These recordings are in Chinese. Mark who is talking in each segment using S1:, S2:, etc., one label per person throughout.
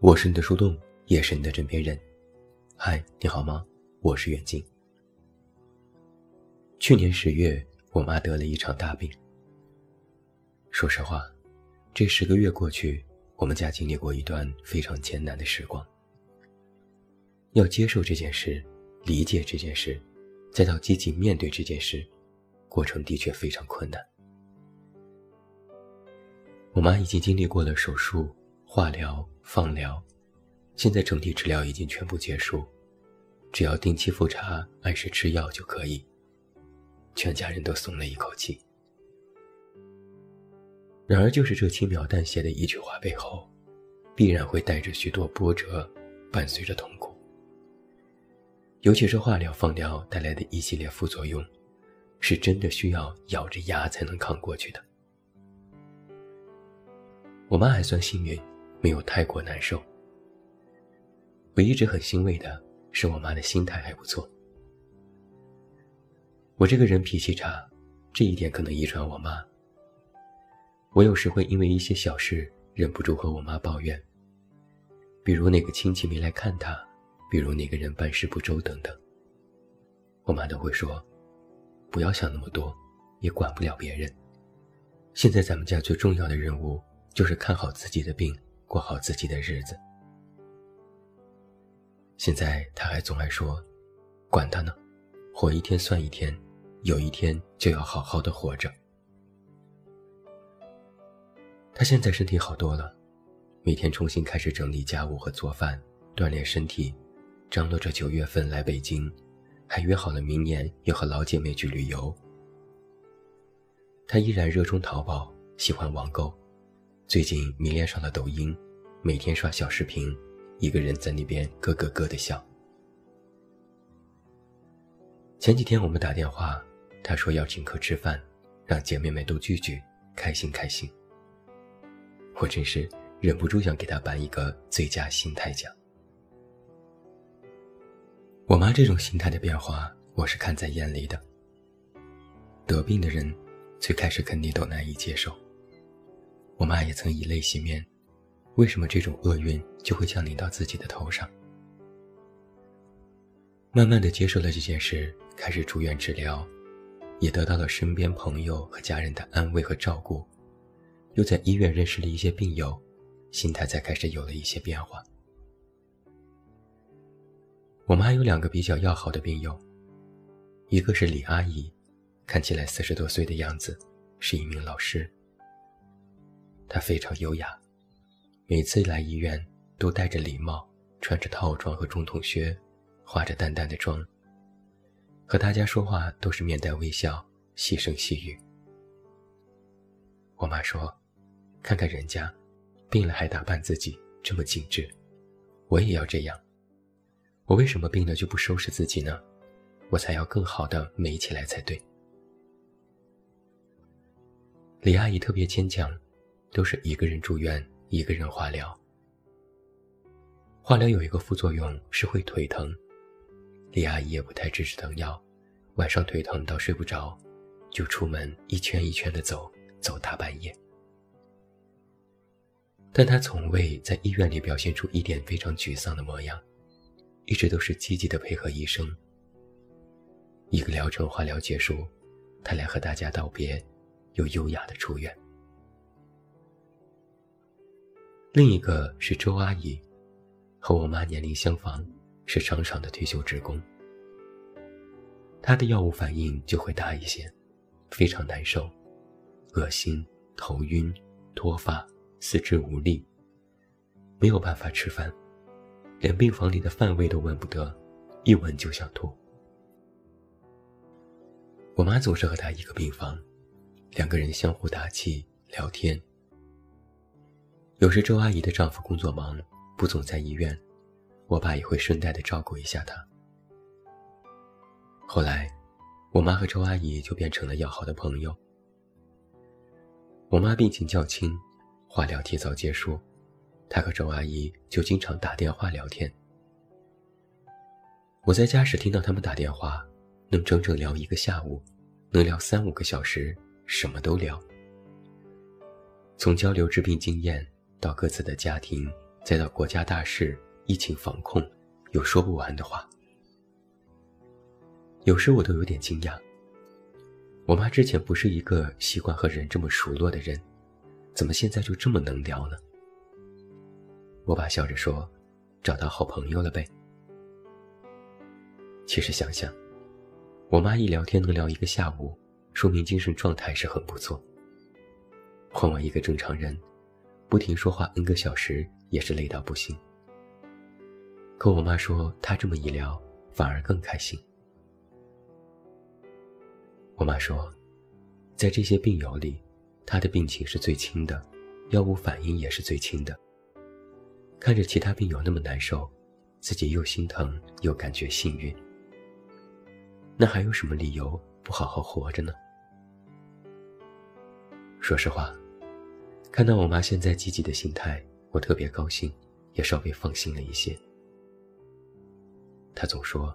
S1: 我是你的树洞，也是你的枕边人。嗨，你好吗？我是远近。去年十月，我妈得了一场大病。说实话，这十个月过去，我们家经历过一段非常艰难的时光。要接受这件事，理解这件事，再到积极面对这件事，过程的确非常困难。我妈已经经历过了手术、化疗、放疗，现在整体治疗已经全部结束，只要定期复查、按时吃药就可以。全家人都松了一口气。然而，就是这轻描淡写的一句话背后，必然会带着许多波折，伴随着痛苦。尤其是化疗、放疗带来的一系列副作用，是真的需要咬着牙才能扛过去的。我妈还算幸运，没有太过难受。我一直很欣慰的是，我妈的心态还不错。我这个人脾气差，这一点可能遗传我妈。我有时会因为一些小事忍不住和我妈抱怨，比如哪个亲戚没来看她，比如哪个人办事不周等等。我妈都会说：“不要想那么多，也管不了别人。现在咱们家最重要的任务。”就是看好自己的病，过好自己的日子。现在他还总爱说：“管他呢，活一天算一天，有一天就要好好的活着。”他现在身体好多了，每天重新开始整理家务和做饭，锻炼身体，张罗着九月份来北京，还约好了明年要和老姐妹去旅游。他依然热衷淘宝，喜欢网购。最近迷恋上了抖音，每天刷小视频，一个人在那边咯咯咯的笑。前几天我们打电话，他说要请客吃饭，让姐妹们都聚聚，开心开心。我真是忍不住想给他颁一个最佳心态奖。我妈这种心态的变化，我是看在眼里的。得病的人，最开始肯定都难以接受。我妈也曾以泪洗面，为什么这种厄运就会降临到自己的头上？慢慢的接受了这件事，开始住院治疗，也得到了身边朋友和家人的安慰和照顾，又在医院认识了一些病友，心态才开始有了一些变化。我妈有两个比较要好的病友，一个是李阿姨，看起来四十多岁的样子，是一名老师。她非常优雅，每次来医院都戴着礼帽，穿着套装和中筒靴，化着淡淡的妆。和大家说话都是面带微笑，细声细语。我妈说：“看看人家，病了还打扮自己这么精致，我也要这样。我为什么病了就不收拾自己呢？我才要更好的美起来才对。”李阿姨特别坚强。都是一个人住院，一个人化疗。化疗有一个副作用是会腿疼，李阿姨也不太支持疼药，晚上腿疼到睡不着，就出门一圈一圈的走，走大半夜。但她从未在医院里表现出一点非常沮丧的模样，一直都是积极的配合医生。一个疗程化疗结束，他来和大家道别，又优雅的出院。另一个是周阿姨，和我妈年龄相仿，是厂上的退休职工。她的药物反应就会大一些，非常难受，恶心、头晕、脱发、四肢无力，没有办法吃饭，连病房里的饭味都闻不得，一闻就想吐。我妈总是和她一个病房，两个人相互打气聊天。有时周阿姨的丈夫工作忙，不总在医院，我爸也会顺带的照顾一下她。后来，我妈和周阿姨就变成了要好的朋友。我妈病情较轻，化疗提早结束，她和周阿姨就经常打电话聊天。我在家时听到他们打电话，能整整聊一个下午，能聊三五个小时，什么都聊，从交流治病经验。到各自的家庭、再到国家大事、疫情防控，有说不完的话。有时我都有点惊讶，我妈之前不是一个习惯和人这么熟络的人，怎么现在就这么能聊呢？我爸笑着说：“找到好朋友了呗。”其实想想，我妈一聊天能聊一个下午，说明精神状态是很不错。换我一个正常人，不停说话 n 个小时也是累到不行。可我妈说她这么一聊，反而更开心。我妈说，在这些病友里，她的病情是最轻的，药物反应也是最轻的。看着其他病友那么难受，自己又心疼又感觉幸运。那还有什么理由不好好活着呢？说实话，看到我妈现在积极的心态，我特别高兴，也稍微放心了一些。她总说，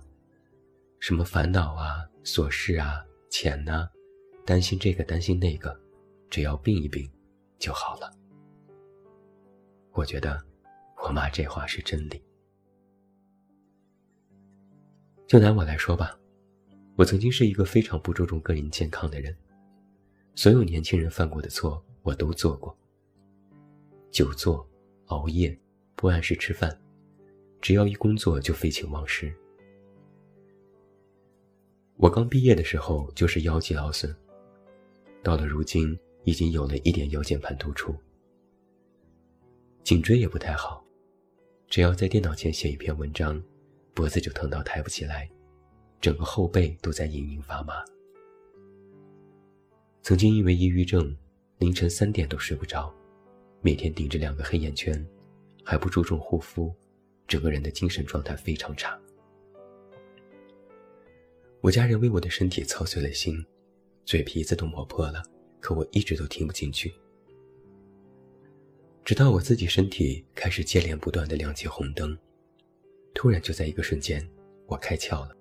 S1: 什么烦恼啊、琐事啊、钱呐，担心这个担心那个，只要病一病就好了。我觉得，我妈这话是真理。就拿我来说吧，我曾经是一个非常不注重个人健康的人。所有年轻人犯过的错，我都做过。久坐、熬夜、不按时吃饭，只要一工作就废寝忘食。我刚毕业的时候就是腰肌劳损，到了如今已经有了一点腰间盘突出。颈椎也不太好，只要在电脑前写一篇文章，脖子就疼到抬不起来，整个后背都在隐隐发麻。曾经因为抑郁症，凌晨三点都睡不着，每天顶着两个黑眼圈，还不注重护肤，整个人的精神状态非常差。我家人为我的身体操碎了心，嘴皮子都磨破了，可我一直都听不进去。直到我自己身体开始接连不断的亮起红灯，突然就在一个瞬间，我开窍了。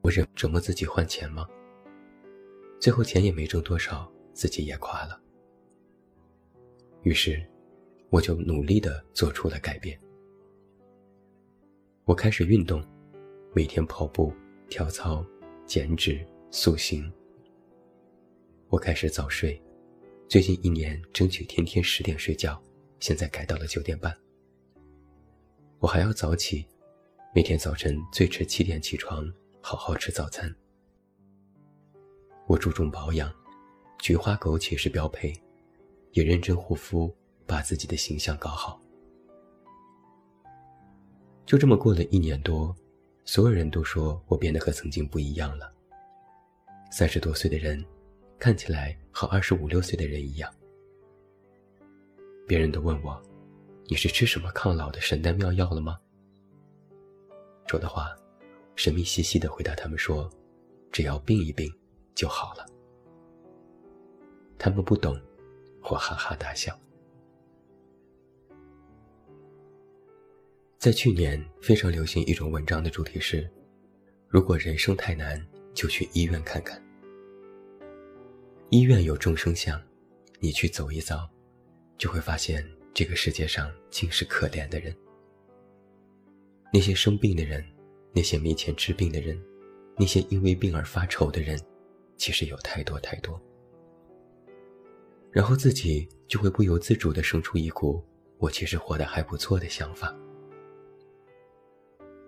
S1: 我忍折磨自己换钱吗？最后钱也没挣多少，自己也垮了。于是，我就努力的做出了改变。我开始运动，每天跑步、跳操、减脂、塑形。我开始早睡，最近一年争取天天十点睡觉，现在改到了九点半。我还要早起，每天早晨最迟七点起床，好好吃早餐。我注重保养，菊花枸杞是标配，也认真护肤，把自己的形象搞好。就这么过了一年多，所有人都说我变得和曾经不一样了。三十多岁的人，看起来和二十五六岁的人一样。别人都问我：“你是吃什么抗老的神丹妙药了吗？”说的话，神秘兮兮的回答他们说：“只要病一病。”就好了。他们不懂，我哈哈大笑。在去年非常流行一种文章的主题是：如果人生太难，就去医院看看。医院有众生相，你去走一遭，就会发现这个世界上尽是可怜的人。那些生病的人，那些没钱治病的人，那些因为病而发愁的人。其实有太多太多，然后自己就会不由自主地生出一股“我其实活得还不错”的想法。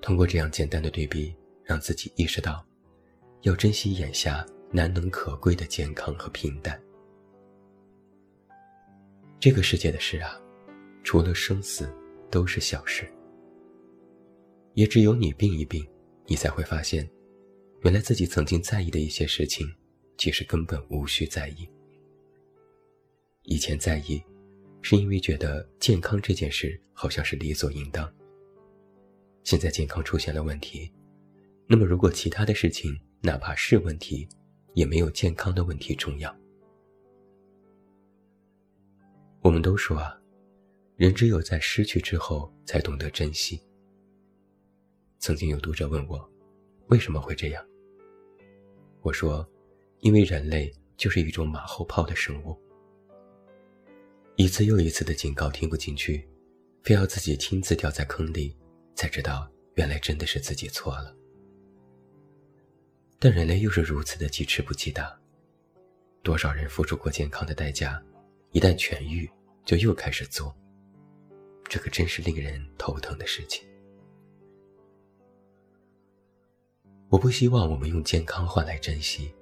S1: 通过这样简单的对比，让自己意识到，要珍惜眼下难能可贵的健康和平淡。这个世界的事啊，除了生死，都是小事。也只有你病一病，你才会发现，原来自己曾经在意的一些事情。其实根本无需在意。以前在意，是因为觉得健康这件事好像是理所应当。现在健康出现了问题，那么如果其他的事情哪怕是问题，也没有健康的问题重要。我们都说啊，人只有在失去之后才懂得珍惜。曾经有读者问我，为什么会这样？我说。因为人类就是一种马后炮的生物，一次又一次的警告听不进去，非要自己亲自掉在坑里，才知道原来真的是自己错了。但人类又是如此的记吃不记打，多少人付出过健康的代价，一旦痊愈就又开始做，这可真是令人头疼的事情。我不希望我们用健康换来珍惜，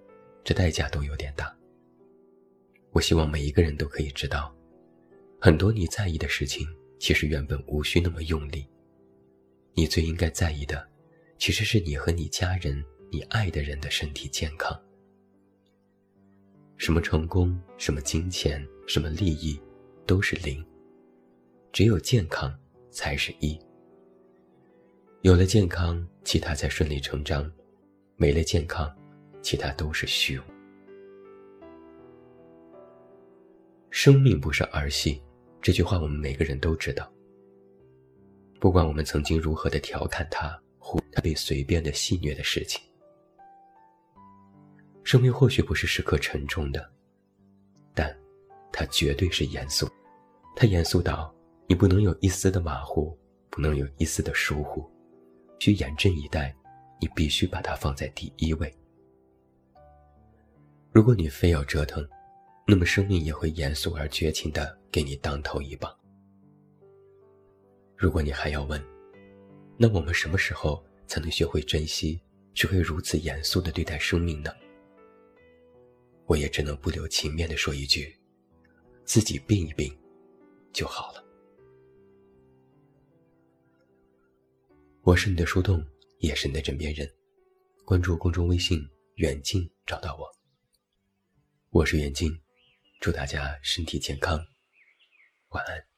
S1: 这代价都有点大。我希望每一个人都可以知道，很多你在意的事情，其实原本无需那么用力。你最应该在意的，其实是你和你家人。你爱的人的身体健康，什么成功、什么金钱、什么利益，都是零。只有健康才是一。有了健康，其他才顺理成章；没了健康，其他都是虚无。生命不是儿戏，这句话我们每个人都知道。不管我们曾经如何的调侃他，或他被随便的戏谑的事情。生命或许不是时刻沉重的，但，它绝对是严肃。它严肃到你不能有一丝的马虎，不能有一丝的疏忽，需严阵以待。你必须把它放在第一位。如果你非要折腾，那么生命也会严肃而绝情的给你当头一棒。如果你还要问，那我们什么时候才能学会珍惜，学会如此严肃的对待生命呢？我也只能不留情面的说一句：“自己病一病，就好了。”我是你的树洞，也是你的枕边人。关注公众微信“远近”，找到我。我是远近，祝大家身体健康，晚安。